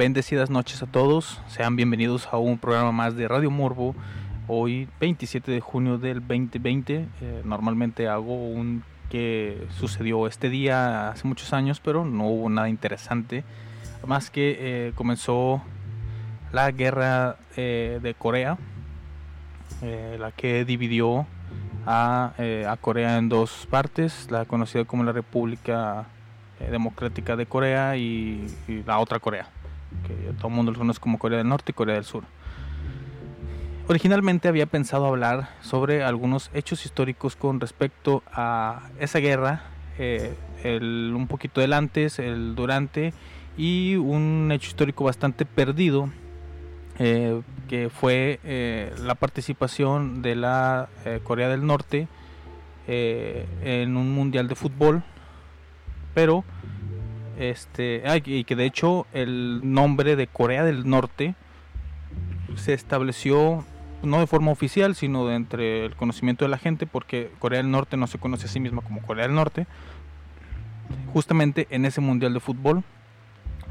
Bendecidas noches a todos, sean bienvenidos a un programa más de Radio Morbo. Hoy 27 de junio del 2020, eh, normalmente hago un que sucedió este día hace muchos años, pero no hubo nada interesante. Más que eh, comenzó la guerra eh, de Corea, la que dividió a, a, Corea en dos partes, la conocida como la República Democrática de Corea y, y la otra Corea que todo el mundo lo conoce como Corea del Norte y Corea del Sur. Originalmente había pensado hablar sobre algunos hechos históricos con respecto a esa guerra, eh, el, un poquito del antes, el durante y un hecho histórico bastante perdido eh, que fue eh, la participación de la Corea del Norte en un mundial de fútbol, pero este, y que de hecho el nombre de Corea del Norte se estableció no de forma oficial, sino de entre el conocimiento de la gente, porque Corea del Norte no se conoce a sí misma como Corea del Norte, justamente en ese Mundial de Fútbol.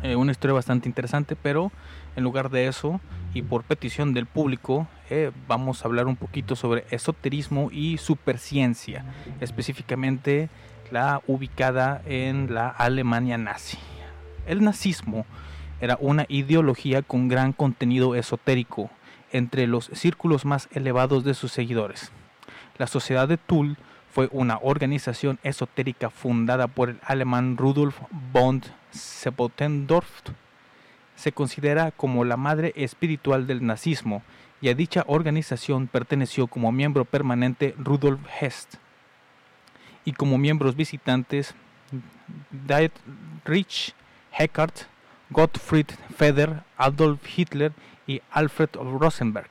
Eh, una historia bastante interesante, pero en lugar de eso, y por petición del público, eh, vamos a hablar un poquito sobre esoterismo y superciencia, específicamente la ubicada en la Alemania nazi. El nazismo era una ideología con gran contenido esotérico entre los círculos más elevados de sus seguidores. La Sociedad de Tull fue una organización esotérica fundada por el alemán Rudolf von Seppotendorf. Se considera como la madre espiritual del nazismo y a dicha organización perteneció como miembro permanente Rudolf Hess y como miembros visitantes Dietrich Heckart, Gottfried Feder, Adolf Hitler y Alfred Rosenberg.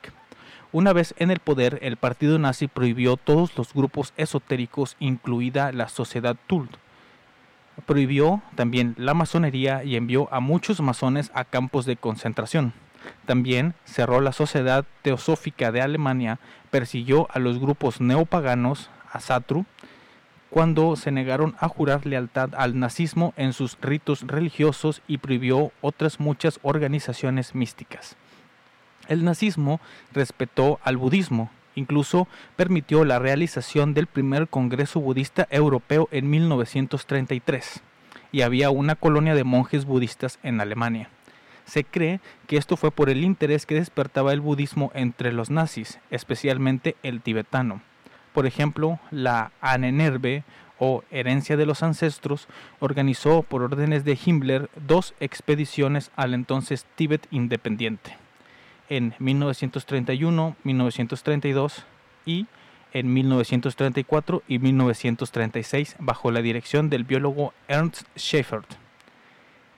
Una vez en el poder, el partido nazi prohibió todos los grupos esotéricos, incluida la Sociedad Tult. Prohibió también la masonería y envió a muchos masones a campos de concentración. También cerró la Sociedad Teosófica de Alemania, persiguió a los grupos neopaganos, a Satru, cuando se negaron a jurar lealtad al nazismo en sus ritos religiosos y prohibió otras muchas organizaciones místicas. El nazismo respetó al budismo, incluso permitió la realización del primer Congreso Budista Europeo en 1933, y había una colonia de monjes budistas en Alemania. Se cree que esto fue por el interés que despertaba el budismo entre los nazis, especialmente el tibetano por ejemplo, la Anenerbe o Herencia de los Ancestros organizó por órdenes de Himmler dos expediciones al entonces Tíbet independiente, en 1931, 1932 y en 1934 y 1936 bajo la dirección del biólogo Ernst Schaeffer.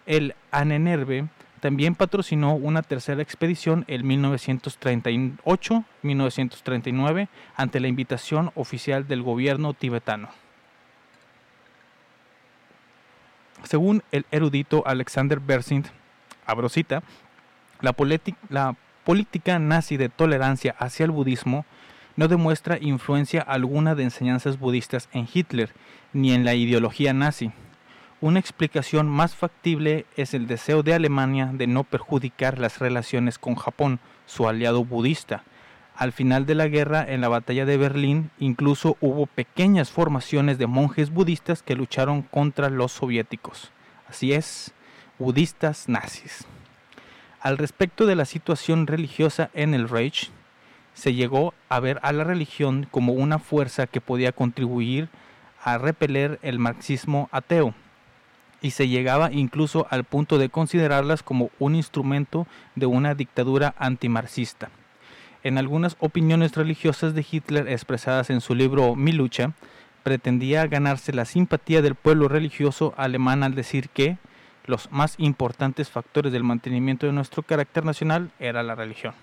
El Anenerve también patrocinó una tercera expedición en 1938-1939 ante la invitación oficial del gobierno tibetano. Según el erudito Alexander Bersint, Abrosita, la, la política nazi de tolerancia hacia el budismo no demuestra influencia alguna de enseñanzas budistas en Hitler ni en la ideología nazi. Una explicación más factible es el deseo de Alemania de no perjudicar las relaciones con Japón, su aliado budista. Al final de la guerra, en la batalla de Berlín, incluso hubo pequeñas formaciones de monjes budistas que lucharon contra los soviéticos. Así es, budistas nazis. Al respecto de la situación religiosa en el Reich, se llegó a ver a la religión como una fuerza que podía contribuir a repeler el marxismo ateo y se llegaba incluso al punto de considerarlas como un instrumento de una dictadura antimarxista. En algunas opiniones religiosas de Hitler expresadas en su libro Mi lucha, pretendía ganarse la simpatía del pueblo religioso alemán al decir que los más importantes factores del mantenimiento de nuestro carácter nacional era la religión.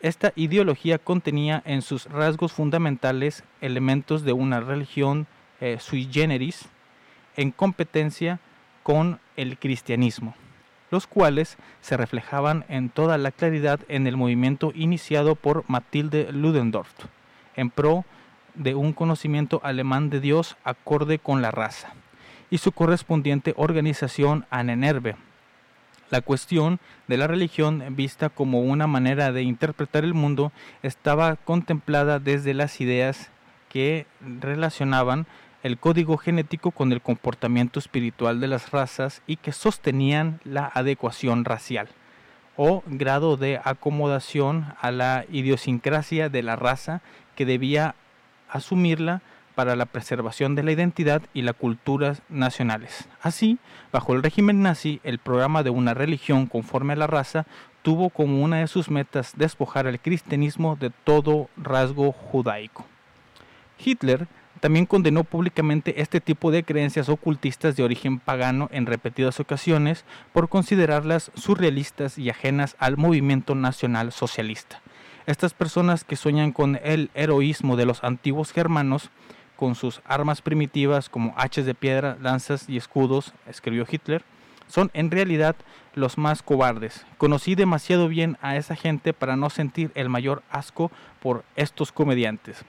Esta ideología contenía en sus rasgos fundamentales elementos de una religión eh, sui generis en competencia con el cristianismo, los cuales se reflejaban en toda la claridad en el movimiento iniciado por Matilde Ludendorff, en pro de un conocimiento alemán de Dios acorde con la raza, y su correspondiente organización Anenerve. La cuestión de la religión vista como una manera de interpretar el mundo estaba contemplada desde las ideas que relacionaban el código genético con el comportamiento espiritual de las razas y que sostenían la adecuación racial o grado de acomodación a la idiosincrasia de la raza que debía asumirla para la preservación de la identidad y la cultura nacionales. Así, bajo el régimen nazi, el programa de una religión conforme a la raza tuvo como una de sus metas despojar al cristianismo de todo rasgo judaico. Hitler también condenó públicamente este tipo de creencias ocultistas de origen pagano en repetidas ocasiones por considerarlas surrealistas y ajenas al movimiento nacional socialista. Estas personas que sueñan con el heroísmo de los antiguos germanos, con sus armas primitivas como hachas de piedra, lanzas y escudos, escribió Hitler, son en realidad los más cobardes. Conocí demasiado bien a esa gente para no sentir el mayor asco por estos comediantes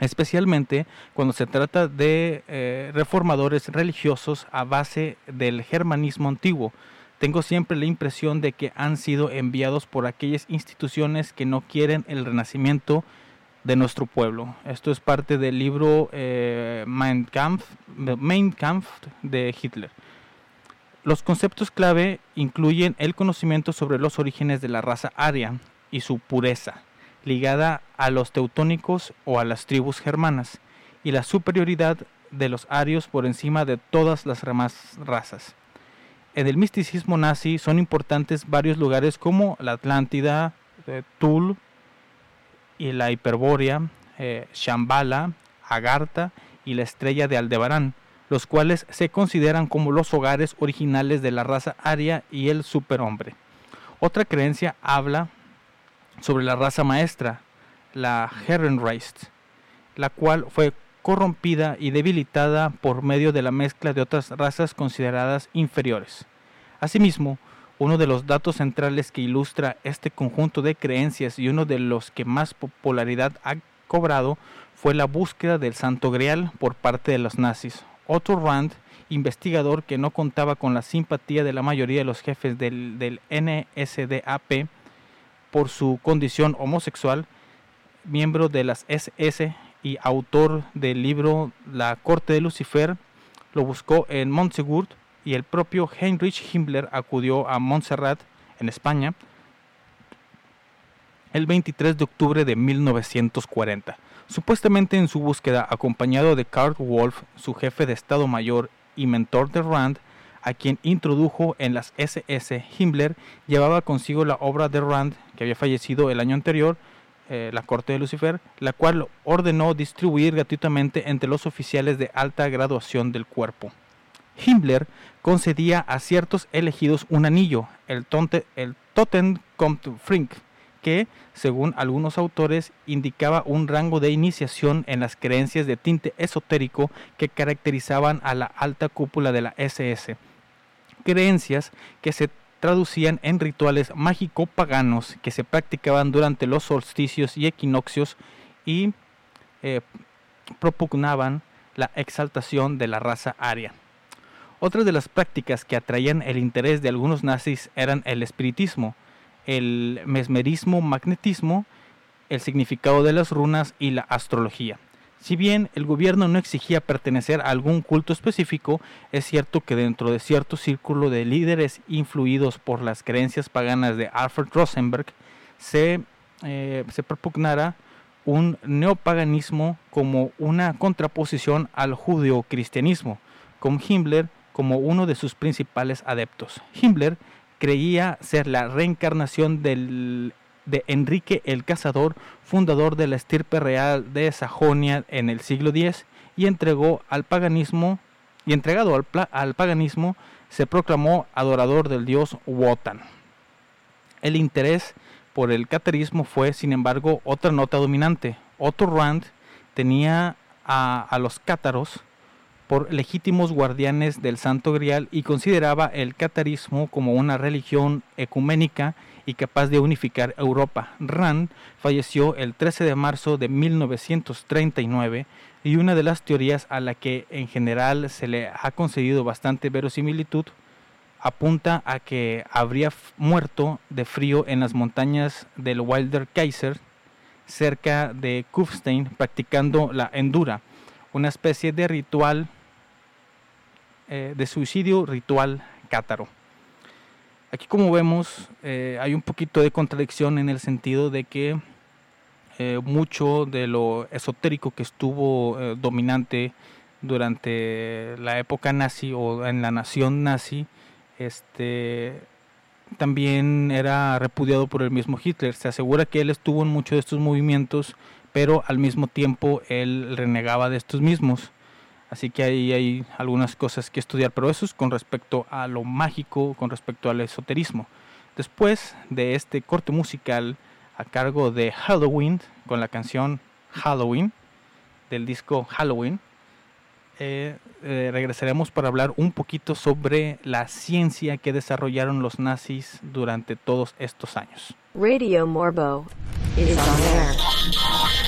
especialmente cuando se trata de eh, reformadores religiosos a base del germanismo antiguo. Tengo siempre la impresión de que han sido enviados por aquellas instituciones que no quieren el renacimiento de nuestro pueblo. Esto es parte del libro eh, Kampf, Mein Kampf de Hitler. Los conceptos clave incluyen el conocimiento sobre los orígenes de la raza aria y su pureza, ligada a los teutónicos o a las tribus germanas, y la superioridad de los arios por encima de todas las demás razas. En el misticismo nazi son importantes varios lugares como la Atlántida, eh, Tul y la Hiperbórea, eh, Shambhala, Agartha y la estrella de Aldebarán, los cuales se consideran como los hogares originales de la raza aria y el superhombre. Otra creencia habla sobre la raza maestra, la Herrenreist, la cual fue corrompida y debilitada por medio de la mezcla de otras razas consideradas inferiores. Asimismo, uno de los datos centrales que ilustra este conjunto de creencias y uno de los que más popularidad ha cobrado fue la búsqueda del Santo Grial por parte de los nazis. Otto Rand, investigador que no contaba con la simpatía de la mayoría de los jefes del, del NSDAP, por su condición homosexual, miembro de las SS y autor del libro La Corte de Lucifer, lo buscó en Montsegur y el propio Heinrich Himmler acudió a Montserrat, en España, el 23 de octubre de 1940, supuestamente en su búsqueda acompañado de Karl Wolf, su jefe de Estado Mayor y mentor de Rand, a quien introdujo en las SS, Himmler llevaba consigo la obra de Rand, que había fallecido el año anterior, eh, la corte de Lucifer, la cual ordenó distribuir gratuitamente entre los oficiales de alta graduación del cuerpo. Himmler concedía a ciertos elegidos un anillo, el, tonte, el Frink, que, según algunos autores, indicaba un rango de iniciación en las creencias de tinte esotérico que caracterizaban a la alta cúpula de la SS. Creencias que se traducían en rituales mágico-paganos que se practicaban durante los solsticios y equinoccios y eh, propugnaban la exaltación de la raza aria. Otras de las prácticas que atraían el interés de algunos nazis eran el espiritismo, el mesmerismo, magnetismo, el significado de las runas y la astrología. Si bien el gobierno no exigía pertenecer a algún culto específico, es cierto que dentro de cierto círculo de líderes influidos por las creencias paganas de Alfred Rosenberg, se, eh, propugnara un neopaganismo como una contraposición al judeocristianismo, con Himmler como uno de sus principales adeptos. Himmler creía ser la reencarnación del de Enrique el Cazador, fundador de la estirpe real de Sajonia en el siglo X, y entregó al paganismo y entregado al, al paganismo se proclamó adorador del dios Wotan. El interés por el catarismo fue, sin embargo, otra nota dominante. Otto Rand tenía a, a los cátaros por legítimos guardianes del Santo Grial y consideraba el catarismo como una religión ecuménica y capaz de unificar Europa. Rand falleció el 13 de marzo de 1939 y una de las teorías a la que en general se le ha concedido bastante verosimilitud apunta a que habría muerto de frío en las montañas del Wilder Kaiser cerca de Kufstein practicando la endura, una especie de ritual eh, de suicidio ritual cátaro. Aquí como vemos eh, hay un poquito de contradicción en el sentido de que eh, mucho de lo esotérico que estuvo eh, dominante durante la época nazi o en la nación nazi, este, también era repudiado por el mismo Hitler. Se asegura que él estuvo en muchos de estos movimientos, pero al mismo tiempo él renegaba de estos mismos. Así que ahí hay algunas cosas que estudiar, pero eso es con respecto a lo mágico, con respecto al esoterismo. Después de este corte musical a cargo de Halloween, con la canción Halloween, del disco Halloween, eh, eh, regresaremos para hablar un poquito sobre la ciencia que desarrollaron los nazis durante todos estos años. Radio Morbo on air.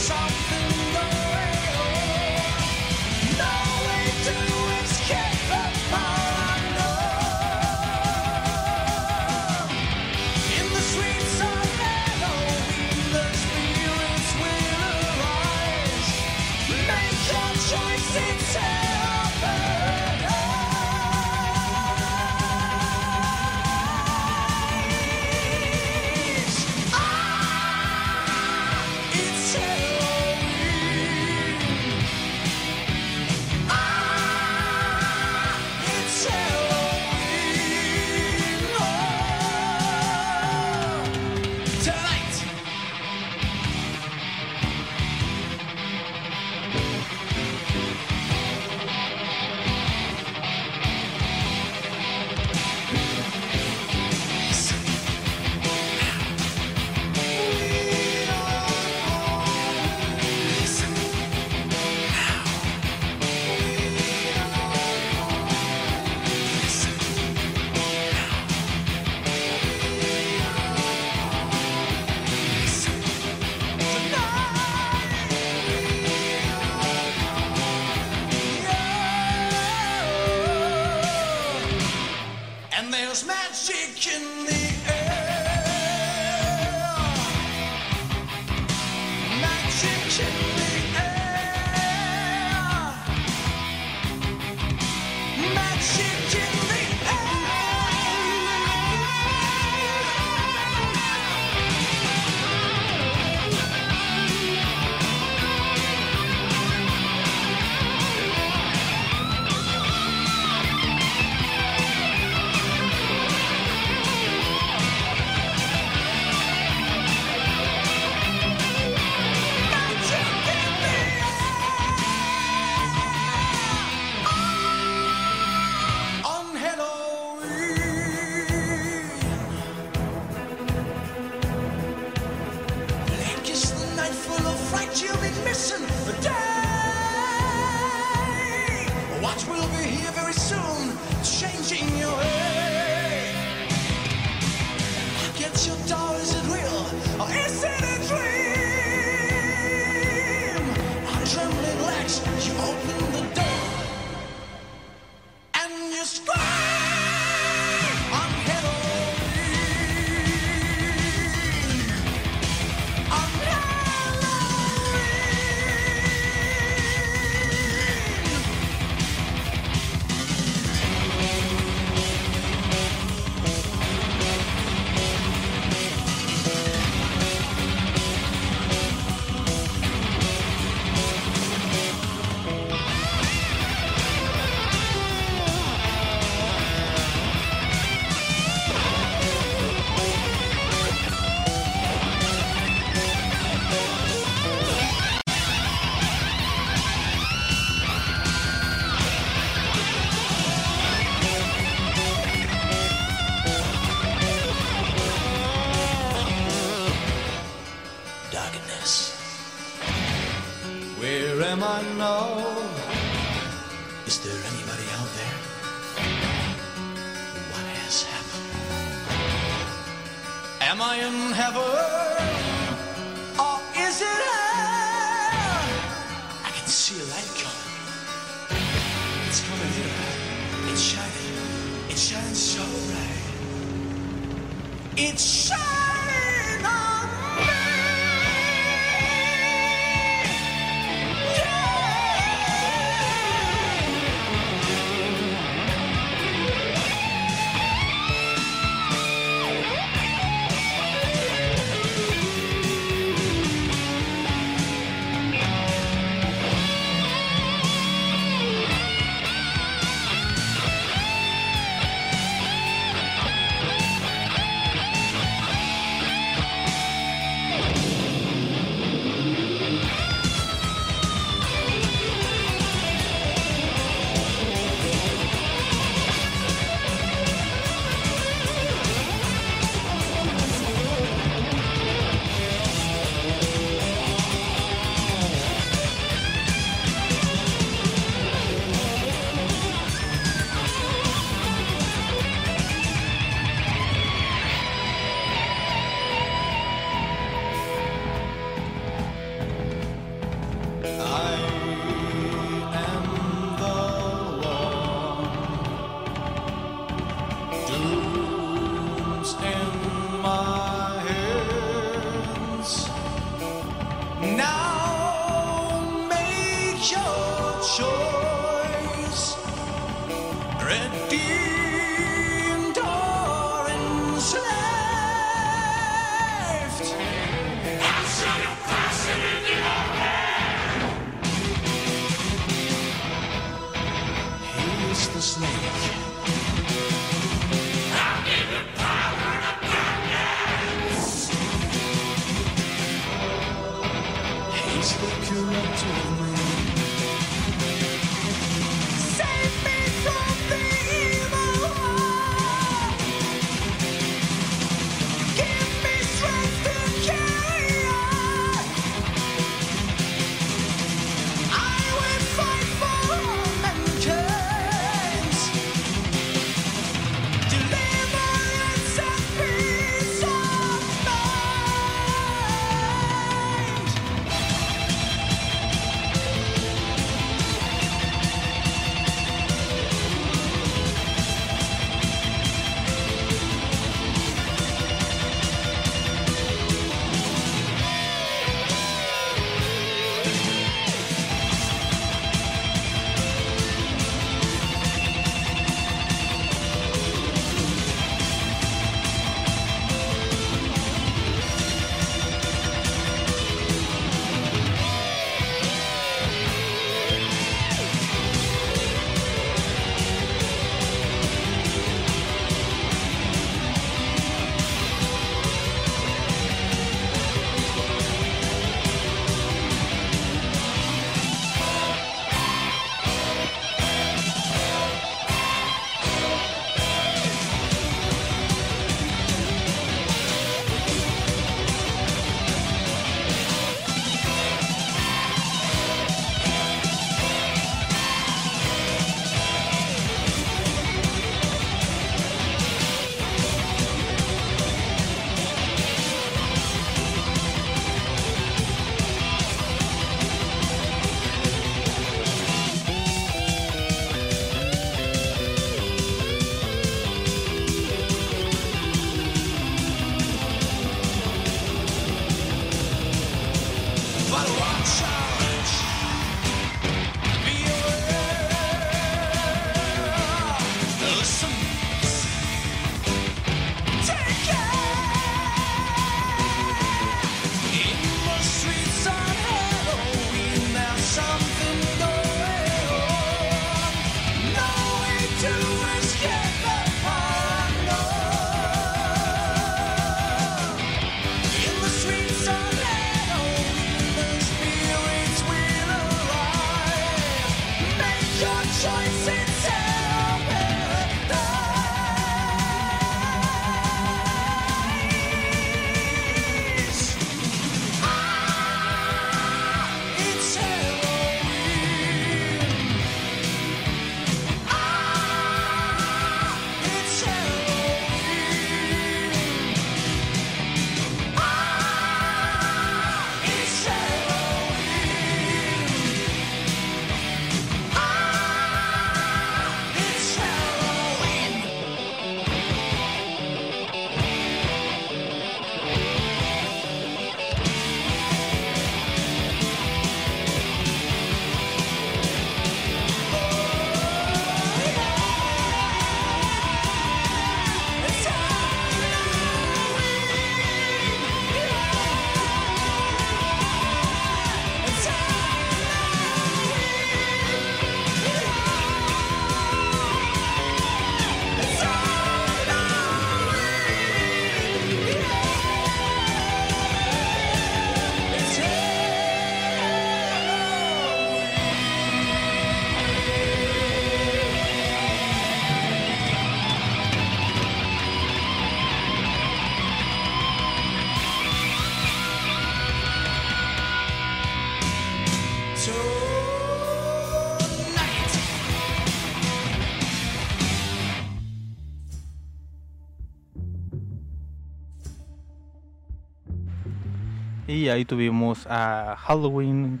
Y ahí tuvimos a Halloween,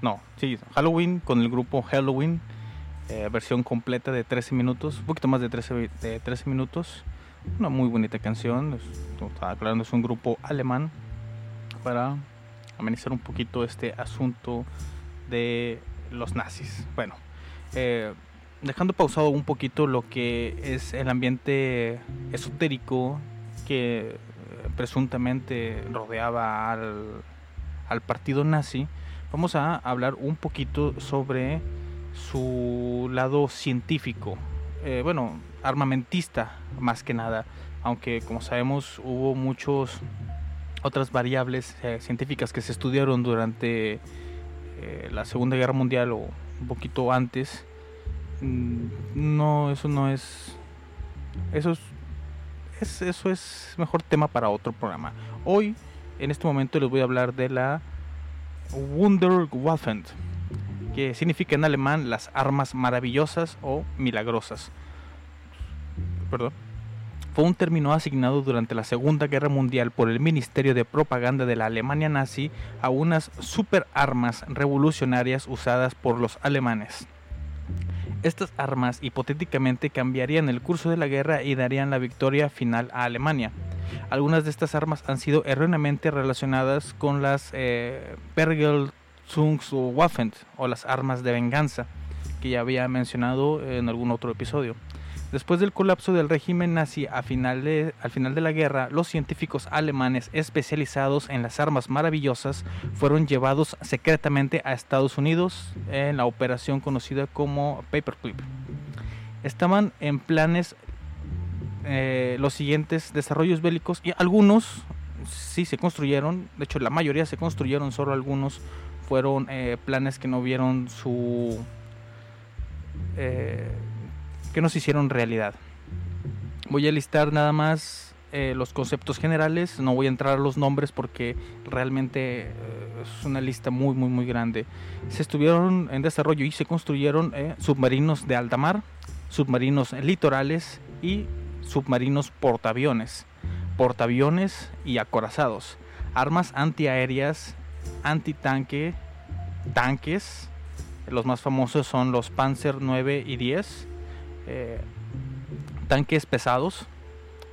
no, sí, Halloween con el grupo Halloween, eh, versión completa de 13 minutos, un poquito más de 13, de 13 minutos. Una muy bonita canción, estaba aclarando, es un grupo alemán para amenizar un poquito este asunto de los nazis. Bueno, eh, dejando pausado un poquito lo que es el ambiente esotérico que presuntamente rodeaba al, al partido nazi, vamos a hablar un poquito sobre su lado científico, eh, bueno, armamentista más que nada, aunque como sabemos hubo muchos otras variables eh, científicas que se estudiaron durante eh, la Segunda Guerra Mundial o un poquito antes. Mm, no, eso no es, eso es eso es mejor tema para otro programa. Hoy, en este momento, les voy a hablar de la Wunderwaffen, que significa en alemán las armas maravillosas o milagrosas. Perdón. Fue un término asignado durante la Segunda Guerra Mundial por el Ministerio de Propaganda de la Alemania nazi a unas superarmas revolucionarias usadas por los alemanes. Estas armas hipotéticamente cambiarían el curso de la guerra y darían la victoria final a Alemania. Algunas de estas armas han sido erróneamente relacionadas con las eh, o las armas de venganza que ya había mencionado en algún otro episodio. Después del colapso del régimen nazi al final de la guerra, los científicos alemanes especializados en las armas maravillosas fueron llevados secretamente a Estados Unidos en la operación conocida como Paperclip. Estaban en planes eh, los siguientes desarrollos bélicos y algunos sí se construyeron, de hecho la mayoría se construyeron, solo algunos fueron eh, planes que no vieron su... Eh, que nos hicieron realidad. Voy a listar nada más eh, los conceptos generales, no voy a entrar a los nombres porque realmente eh, es una lista muy muy muy grande. Se estuvieron en desarrollo y se construyeron eh, submarinos de alta mar, submarinos litorales y submarinos portaaviones, portaaviones y acorazados, armas antiaéreas, antitanque, tanques, los más famosos son los Panzer 9 y 10, eh, tanques pesados,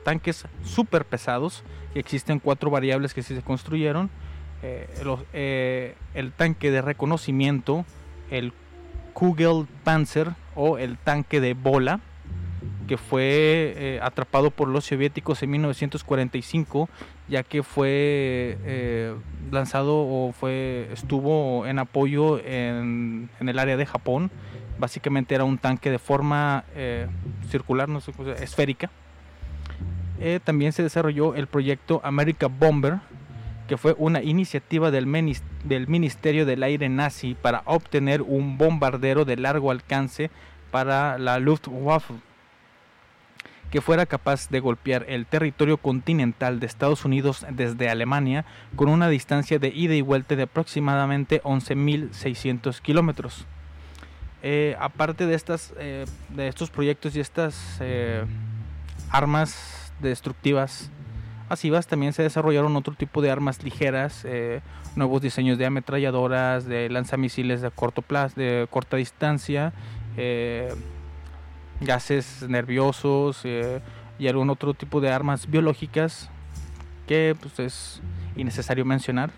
tanques super pesados, existen cuatro variables que sí se construyeron, el tanque de reconocimiento, el Kugelpanzer o el tanque de bola, que fue eh, atrapado por los soviéticos en 1945, ya que fue eh, lanzado o fue estuvo en apoyo en, el área de Japón. Básicamente era un tanque de forma eh, circular, no sé, esférica. también se desarrolló el proyecto America Bomber, que fue una iniciativa del, del Ministerio del Aire nazi para obtener un bombardero de largo alcance para la Luftwaffe que fuera capaz de golpear el territorio continental de Estados Unidos desde Alemania con una distancia de ida y vuelta de aproximadamente 11.600 kilómetros. Eh, aparte de, estas, eh, de estos proyectos y estas eh, armas destructivas masivas, también se desarrollaron otro tipo de armas ligeras, nuevos diseños de ametralladoras, de lanzamisiles de corto plazo, de corta distancia, gases nerviosos y algún otro tipo de armas biológicas que pues, es innecesario mencionar.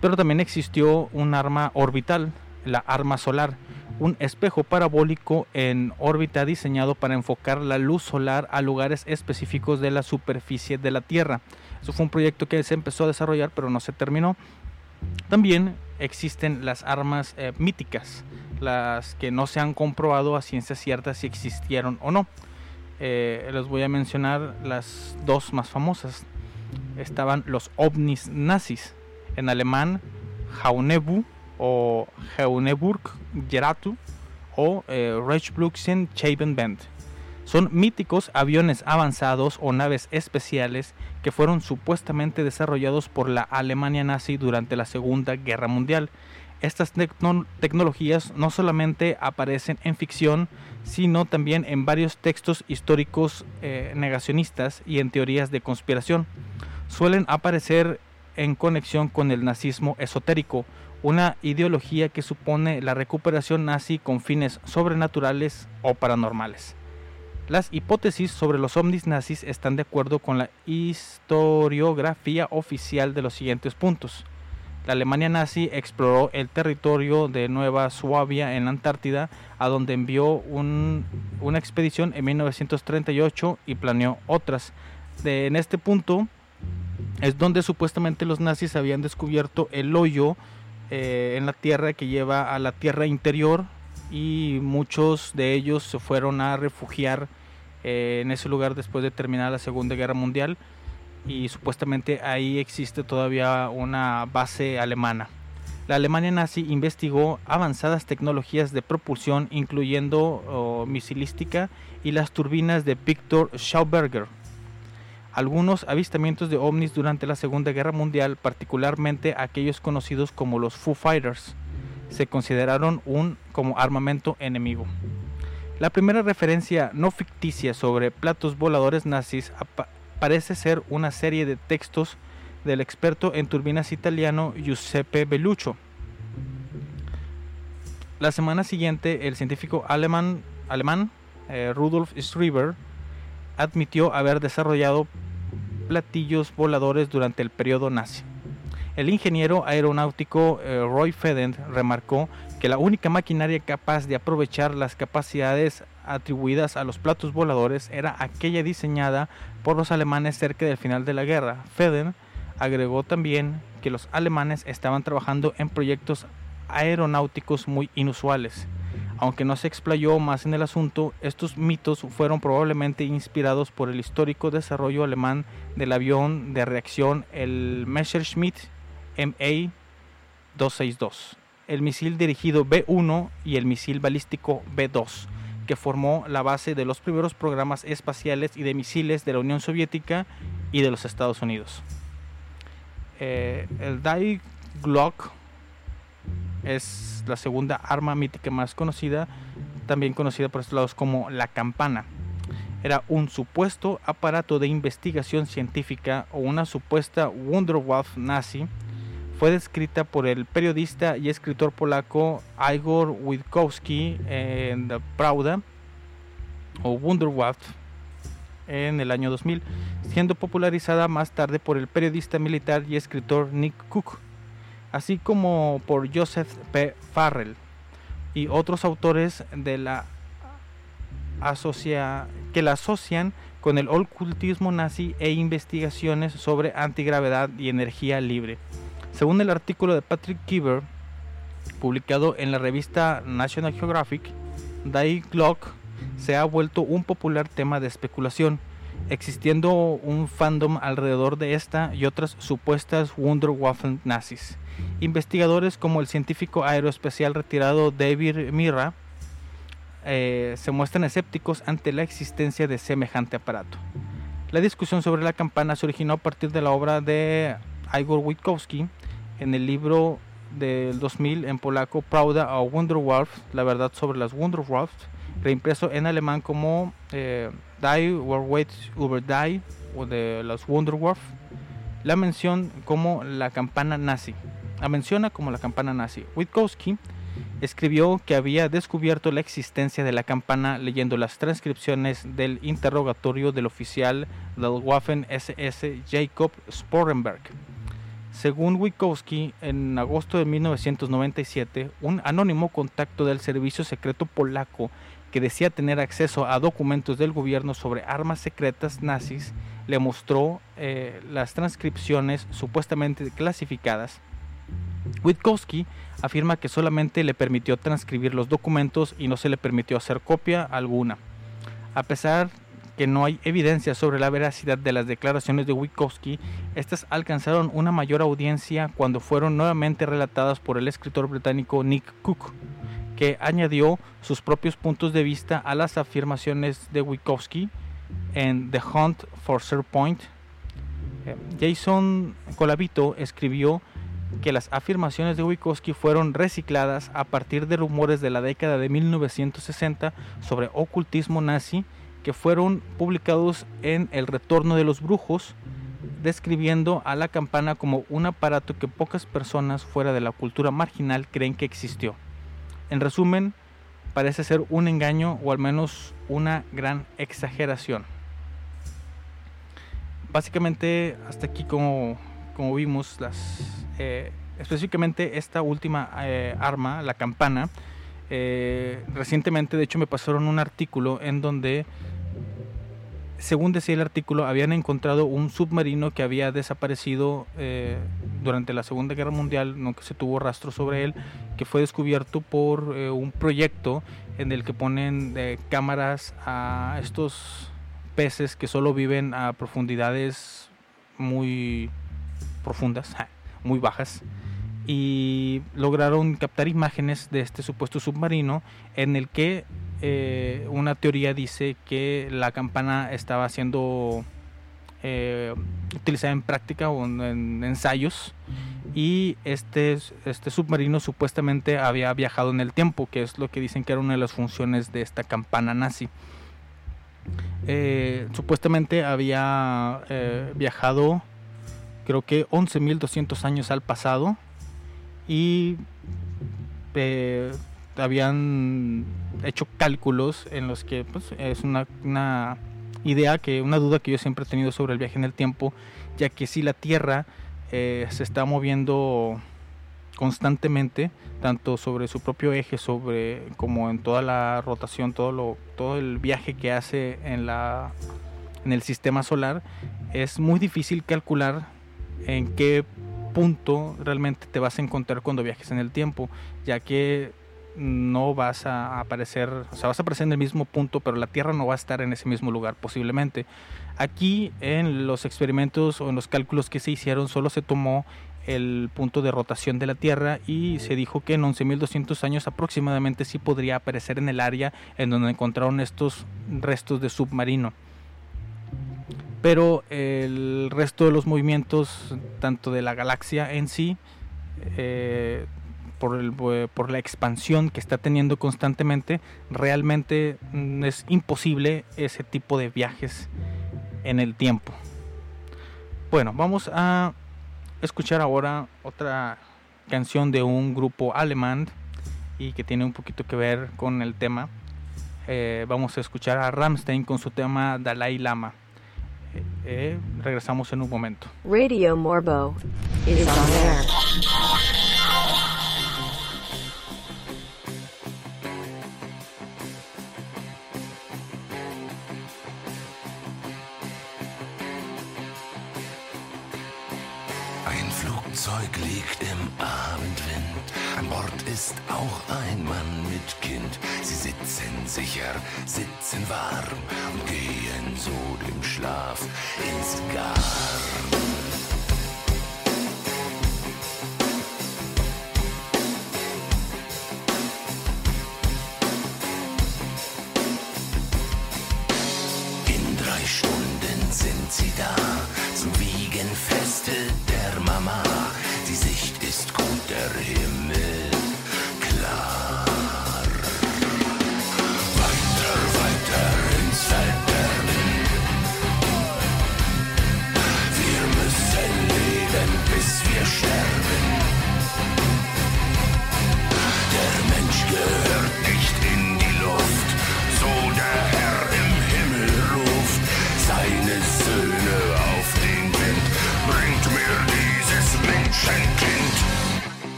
Pero también existió un arma orbital, la arma solar, un espejo parabólico en órbita diseñado para enfocar la luz solar a lugares específicos de la superficie de la Tierra. Eso fue un proyecto que se empezó a desarrollar pero no se terminó. También existen las armas eh, míticas, las que no se han comprobado a ciencia cierta si existieron o no. Eh, les voy a mencionar las dos más famosas. Estaban los ovnis nazis, en alemán Jaunebu o Jauneburg Geratu o eh, Reichsbluxen Band. Son míticos aviones avanzados o naves especiales que fueron supuestamente desarrollados por la Alemania nazi durante la Segunda Guerra Mundial. Estas tecnologías no solamente aparecen en ficción, sino también en varios textos históricos eh, negacionistas y en teorías de conspiración. Suelen aparecer en conexión con el nazismo esotérico, una ideología que supone la recuperación nazi con fines sobrenaturales o paranormales. Las hipótesis sobre los ovnis nazis están de acuerdo con la historiografía oficial de los siguientes puntos. La Alemania nazi exploró el territorio de Nueva Suabia en la Antártida, a donde envió una expedición en 1938 y planeó otras. en este punto es donde supuestamente los nazis habían descubierto el hoyo eh, en la tierra que lleva a la tierra interior y muchos de ellos se fueron a refugiar eh, en ese lugar después de terminar la Segunda Guerra Mundial y supuestamente ahí existe todavía una base alemana. La Alemania nazi investigó avanzadas tecnologías de propulsión incluyendo misilística y las turbinas de Victor Schauberger. Algunos avistamientos de ovnis durante la Segunda Guerra Mundial, particularmente aquellos conocidos como los Foo Fighters, se consideraron un como armamento enemigo. La primera referencia no ficticia sobre platos voladores nazis parece ser una serie de textos del experto en turbinas italiano Giuseppe Belluccio. La semana siguiente, el científico alemán, alemán eh, Rudolf Schreiber admitió haber desarrollado platillos voladores durante el periodo nazi. El ingeniero aeronáutico eh, Roy Fedend remarcó que la única maquinaria capaz de aprovechar las capacidades atribuidas a los platos voladores era aquella diseñada por los alemanes cerca del final de la guerra. Fedend agregó también que los alemanes estaban trabajando en proyectos aeronáuticos muy inusuales. Aunque no se explayó más en el asunto, estos mitos fueron probablemente inspirados por el histórico desarrollo alemán del avión de reacción, el Messerschmitt MA-262, el misil dirigido B-1 y el misil balístico B-2, que formó la base de los primeros programas espaciales y de misiles de la Unión Soviética y de los Estados Unidos. Eh, el Die Glock es la segunda arma mítica más conocida, también conocida por estos lados como la campana. Era un supuesto aparato de investigación científica o una supuesta Wunderwaffe nazi fue descrita por el periodista y escritor polaco Igor Witkowski en The o Wunderwaffe en el año 2000, siendo popularizada más tarde por el periodista militar y escritor Nick Cook, así como por Joseph P. Farrell y otros autores de la que la asocian con el ocultismo nazi e investigaciones sobre antigravedad y energía libre. Según el artículo de Patrick Kieber, publicado en la revista National Geographic, Die Glock se ha vuelto un popular tema de especulación, existiendo un fandom alrededor de esta y otras supuestas Wunderwaffen nazis. Investigadores como el científico aeroespacial retirado David Mirra eh, se muestran escépticos ante la existencia de semejante aparato. La discusión sobre la campana se originó a partir de la obra de Igor Witkowski en el libro del 2000 en polaco Prawda o Wunderwolf, la verdad sobre las Wunderwolf, reimpreso en alemán como eh, Die Wait über Die o de las Wunderwolf, la mención como la campana nazi. La menciona como la campana nazi. Witkowski escribió que había descubierto la existencia de la campana leyendo las transcripciones del interrogatorio del oficial del Waffen SS Jacob Sporenberg. Según Witkowski, en agosto de 1997, un anónimo contacto del servicio secreto polaco que decía tener acceso a documentos del gobierno sobre armas secretas nazis le mostró eh, las transcripciones supuestamente clasificadas. Witkowski afirma que solamente le permitió transcribir los documentos y no se le permitió hacer copia alguna. A pesar que no hay evidencia sobre la veracidad de las declaraciones de Witkowski, estas alcanzaron una mayor audiencia cuando fueron nuevamente relatadas por el escritor británico Nick Cook, que añadió sus propios puntos de vista a las afirmaciones de Witkowski en The Hunt for Point. Eh, Jason Colavito escribió que las afirmaciones de Witkowski fueron recicladas a partir de rumores de la década de 1960 sobre ocultismo nazi que fueron publicados en El Retorno de los Brujos, describiendo a la campana como un aparato que pocas personas fuera de la cultura marginal creen que existió. En resumen, parece ser un engaño o al menos una gran exageración. Básicamente, hasta aquí como, como vimos, las, eh, específicamente esta última eh, arma, la campana, eh, recientemente de hecho me pasaron un artículo en donde según decía el artículo, habían encontrado un submarino que había desaparecido eh, durante la Segunda Guerra Mundial, nunca se tuvo rastro sobre él, que fue descubierto por eh, un proyecto en el que ponen eh, cámaras a estos peces que solo viven a profundidades muy profundas, muy bajas, y lograron captar imágenes de este supuesto submarino en el que eh, una teoría dice que la campana estaba siendo eh, utilizada en práctica o en, ensayos y este, este submarino supuestamente había viajado en el tiempo, que es lo que dicen que era una de las funciones de esta campana nazi. Eh, supuestamente había viajado creo que 11.200 años al pasado y habían hecho cálculos en los que pues, es una, una, idea, que una duda que yo siempre he tenido sobre el viaje en el tiempo, ya que si la Tierra eh, se está moviendo constantemente, tanto sobre su propio eje, sobre como en toda la rotación, todo lo, todo el viaje que hace en la en el sistema solar, es muy difícil calcular en qué punto realmente te vas a encontrar cuando viajes en el tiempo, ya que no vas a aparecer, o sea, vas a aparecer en el mismo punto, pero la Tierra no va a estar en ese mismo lugar posiblemente. Aquí en los experimentos o en los cálculos que se hicieron solo se tomó el punto de rotación de la Tierra y se dijo que en 11.200 años aproximadamente sí podría aparecer en el área en donde encontraron estos restos de submarino. Pero el resto de los movimientos, tanto de la galaxia en sí, eh, por, el, eh, por la expansión que está teniendo constantemente, realmente mm, es imposible ese tipo de viajes en el tiempo. Bueno, vamos a escuchar ahora otra canción de un grupo alemán y que tiene un poquito que ver con el tema. Eh, vamos a escuchar a Rammstein con su tema Dalai Lama. Eh, regresamos en un momento. Radio Morbo is on air. ist auch ein Mann mit Kind. Sie sitzen sicher, sitzen warm und gehen so dem Schlaf ins Garn.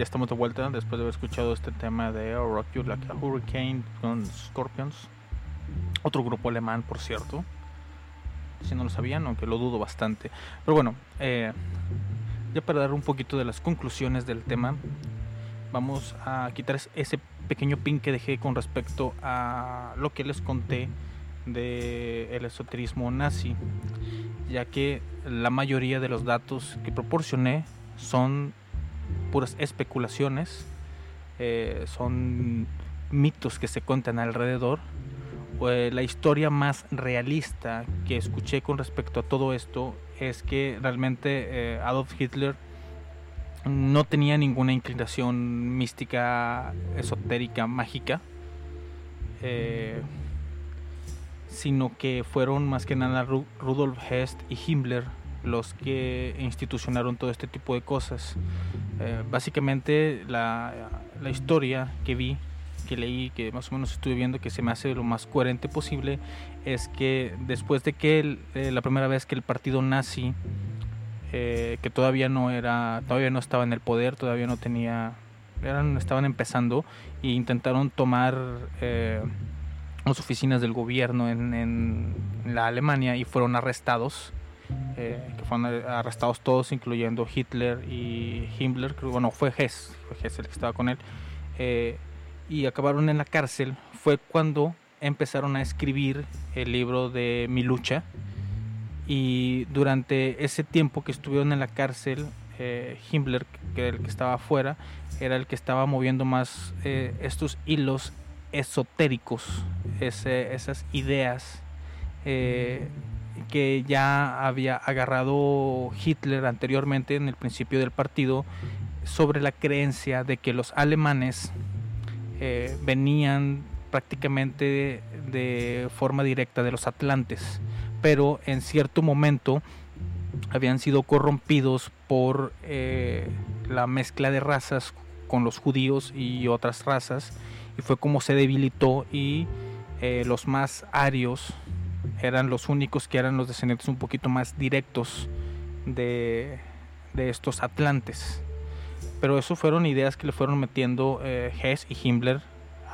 ya estamos de vuelta después de haber escuchado este tema de Rock You Like a Hurricane con Scorpions. Otro grupo alemán, por cierto. Si no lo sabían, aunque lo dudo bastante. Pero bueno, eh, ya para dar un poquito de las conclusiones del tema, vamos a quitar ese pequeño pin que dejé con respecto a lo que les conté del el esoterismo nazi, ya que la mayoría de los datos que proporcioné son puras especulaciones eh, son mitos que se cuentan alrededor. Eh, la historia más realista que escuché con respecto a todo esto es que realmente eh, Adolf Hitler no tenía ninguna inclinación mística, esotérica, mágica, sino que fueron más que nada Ru- Rudolf Hess y Himmler los que institucionaron todo este tipo de cosas. Eh, básicamente la, la historia que vi, que leí, que más o menos estuve viendo, que se me hace lo más coherente posible, es que después de que eh, la primera vez que el partido nazi eh, que todavía no era, todavía no estaba en el poder, todavía no tenía, eran, estaban empezando e intentaron tomar las oficinas del gobierno en, en la Alemania y fueron arrestados, eh, que fueron arrestados todos, incluyendo Hitler y Himmler, creo, bueno, fue Hess, fue Hess el que estaba con él, eh, y acabaron en la cárcel, fue cuando empezaron a escribir el libro de Mi lucha, y durante ese tiempo que estuvieron en la cárcel, eh, Himmler, que era el que estaba afuera, era el que estaba moviendo más eh, estos hilos esotéricos, ese- esas ideas eh, que ya había agarrado Hitler anteriormente en el principio del partido sobre la creencia de que los alemanes eh, venían prácticamente de, forma directa de los atlantes pero en cierto momento habían sido corrompidos por eh, la mezcla de razas con los judíos y otras razas y fue como se debilitó y eh, los más arios eran los únicos que eran los descendientes un poquito más directos de, de estos atlantes. Pero eso fueron ideas que le fueron metiendo eh, Hess y Himmler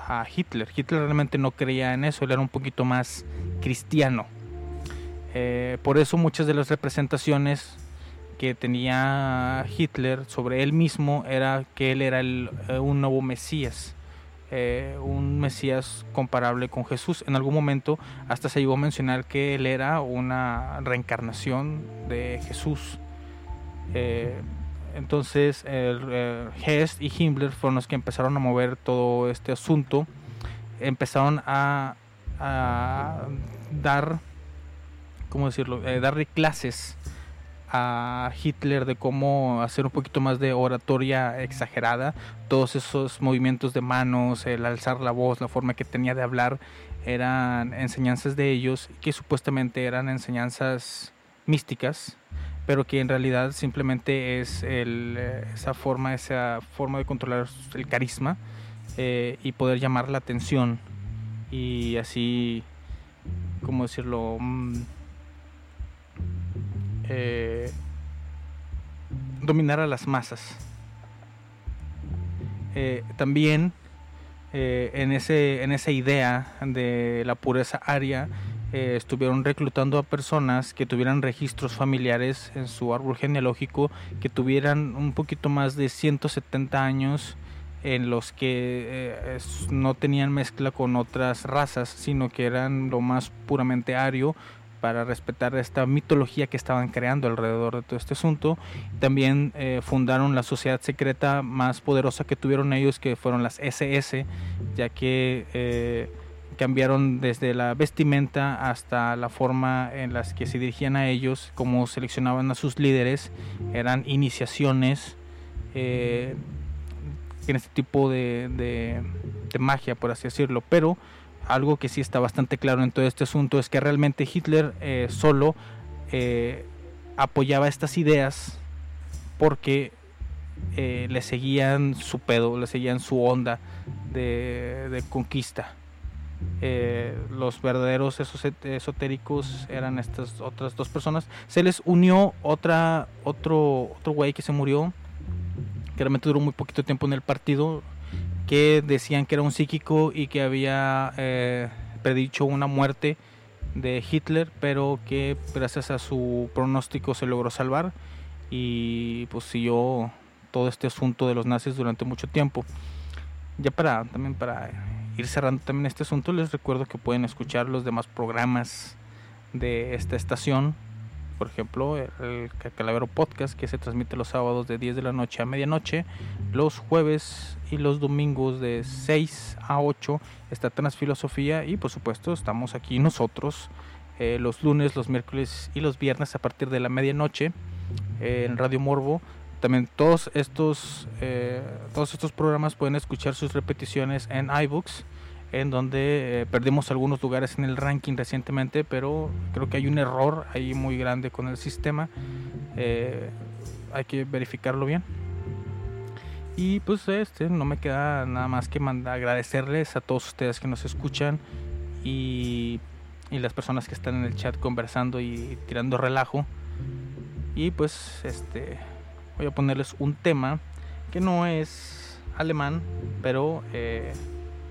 a Hitler. Hitler realmente no creía en eso era un poquito más cristiano. Eh, por eso muchas de las representaciones que tenía Hitler sobre él mismo era que él era eh, un nuevo Mesías, eh, un Mesías comparable con Jesús. En algún momento hasta se llegó a mencionar que él era una reencarnación de Jesús. Eh, entonces el, eh, Hess y Himmler fueron los que empezaron a mover todo este asunto, empezaron a, a dar ¿cómo decirlo? Darle clases a Hitler de cómo hacer un poquito más de oratoria exagerada, todos esos movimientos de manos, el alzar la voz, la forma que tenía de hablar, eran enseñanzas de ellos que supuestamente eran enseñanzas místicas, pero que en realidad simplemente es el, esa forma, esa forma de controlar el carisma eh, y poder llamar la atención y así, ¿cómo decirlo? Mm, eh, dominar a las masas. Eh, también eh, en, ese, en esa idea de la pureza aria estuvieron reclutando a personas que tuvieran registros familiares en su árbol genealógico, que tuvieran un poquito más de 170 años en los que no tenían mezcla con otras razas, sino que eran lo más puramente ario para respetar esta mitología que estaban creando alrededor de todo este asunto. También eh, fundaron la sociedad secreta más poderosa que tuvieron ellos, que fueron las SS, ya que eh, cambiaron desde la vestimenta hasta la forma en las que se dirigían a ellos, cómo seleccionaban a sus líderes, eran iniciaciones. eh, en este tipo de, de- de magia, por así decirlo. Pero algo que sí está bastante claro en todo este asunto es que realmente Hitler eh, solo eh, apoyaba estas ideas porque eh, le seguían su pedo, le seguían su onda de, conquista. Los verdaderos esos esotéricos eran estas otras dos personas. Se les unió otra, otro, otro güey que se murió, que realmente duró muy poquito tiempo en el partido, que decían que era un psíquico y que había eh, predicho una muerte de Hitler, pero que gracias a su pronóstico se logró salvar y pues siguió todo este asunto de los nazis durante mucho tiempo. Ya para también para ir cerrando también este asunto, les recuerdo que pueden escuchar los demás programas de esta estación por ejemplo, el Calavero Podcast que se transmite los sábados de 10 de la noche a medianoche, los jueves y los domingos de 6 a 8 está Transfilosofía y por supuesto estamos aquí nosotros eh, los lunes, los miércoles y los viernes a partir de la medianoche eh, en Radio Morbo. También todos estos, eh, todos estos programas pueden escuchar sus repeticiones en iBooks en donde eh, perdimos algunos lugares en el ranking recientemente, pero creo que hay un error ahí muy grande con el sistema. Eh, hay que verificarlo bien. Y pues este no me queda nada más que mandar agradecerles a todos ustedes que nos escuchan y, y las personas que están en el chat conversando y tirando relajo. Y pues este voy a ponerles un tema que no es alemán, pero eh,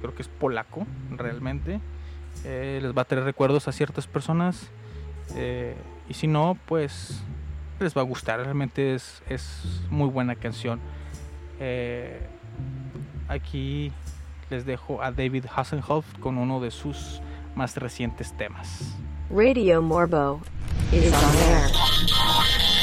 creo que es polaco realmente. Eh, les va a traer recuerdos a ciertas personas. eh, y si no, pues les va a gustar. Realmente es, es muy buena canción. Eh, aquí les dejo a David Hasselhoff con uno de sus más recientes temas. Radio Morbo is on air.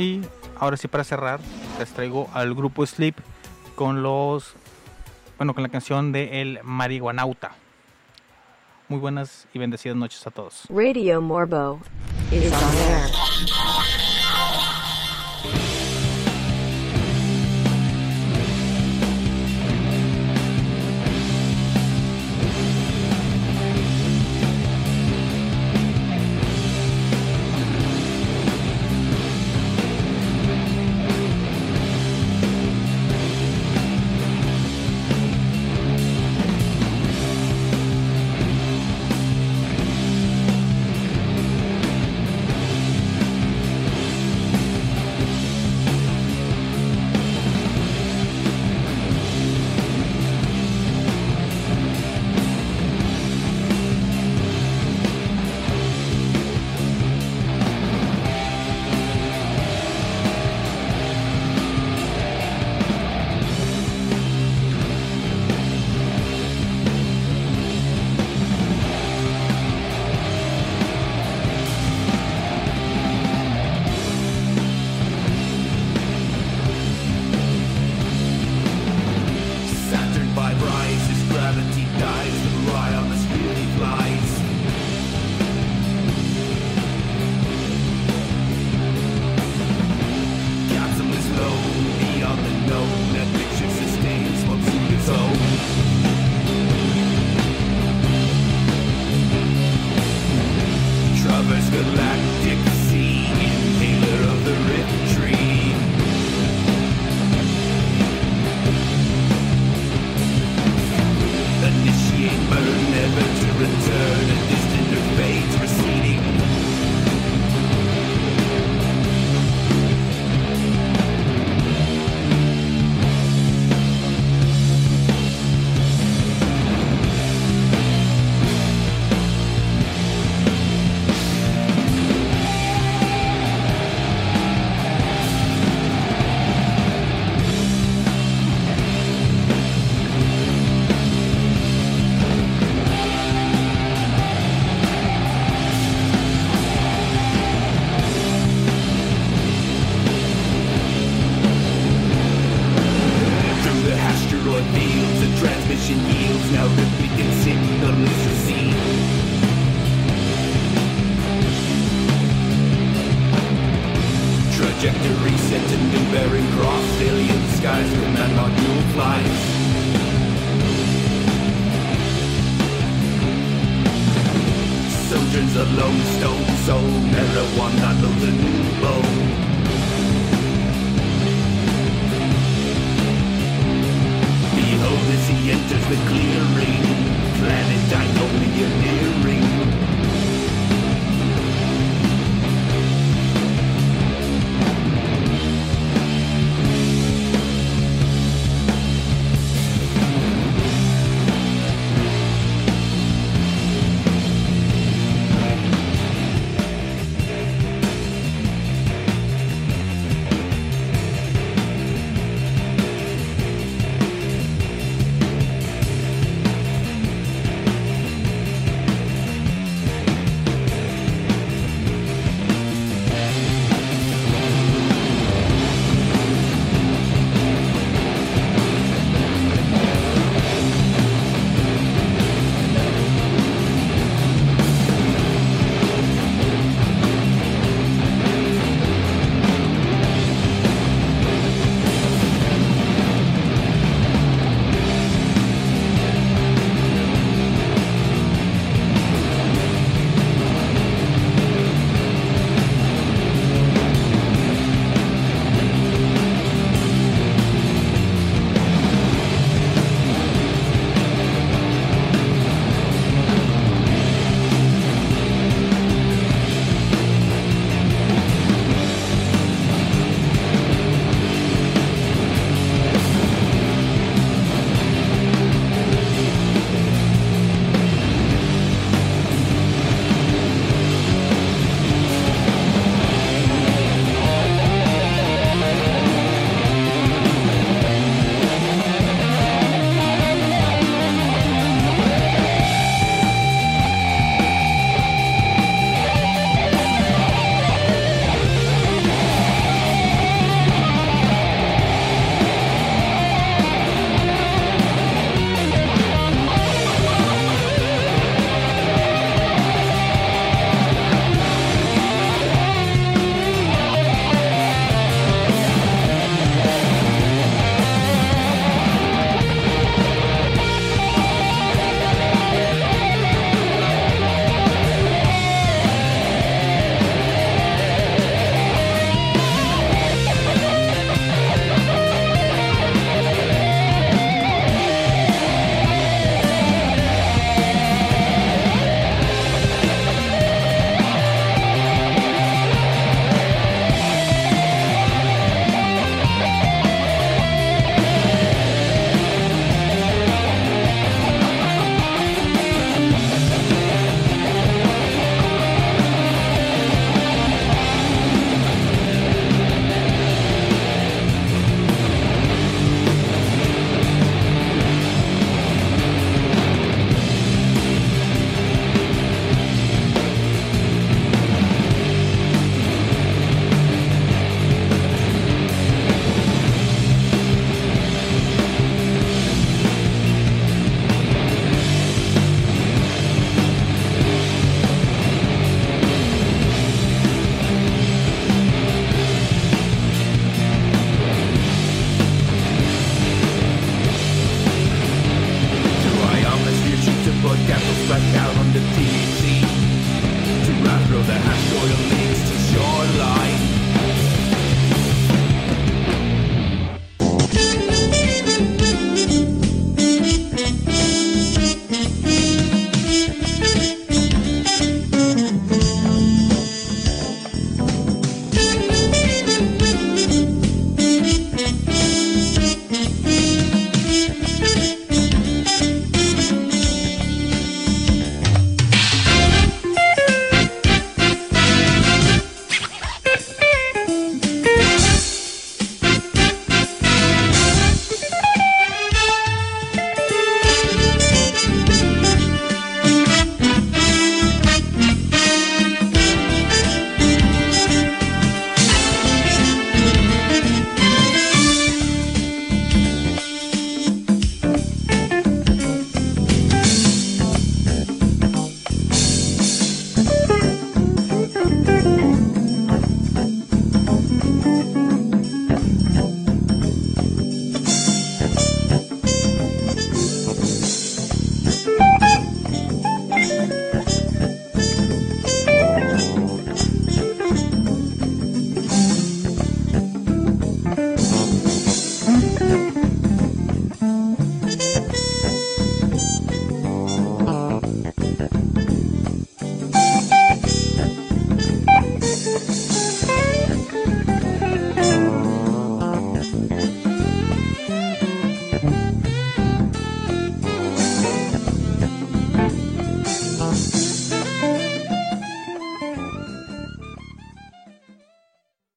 Y ahora sí para cerrar, les traigo al grupo Sleep con los bueno, con la canción de El Marihuanauta. Muy buenas y bendecidas noches a todos. Radio Morbo is on air.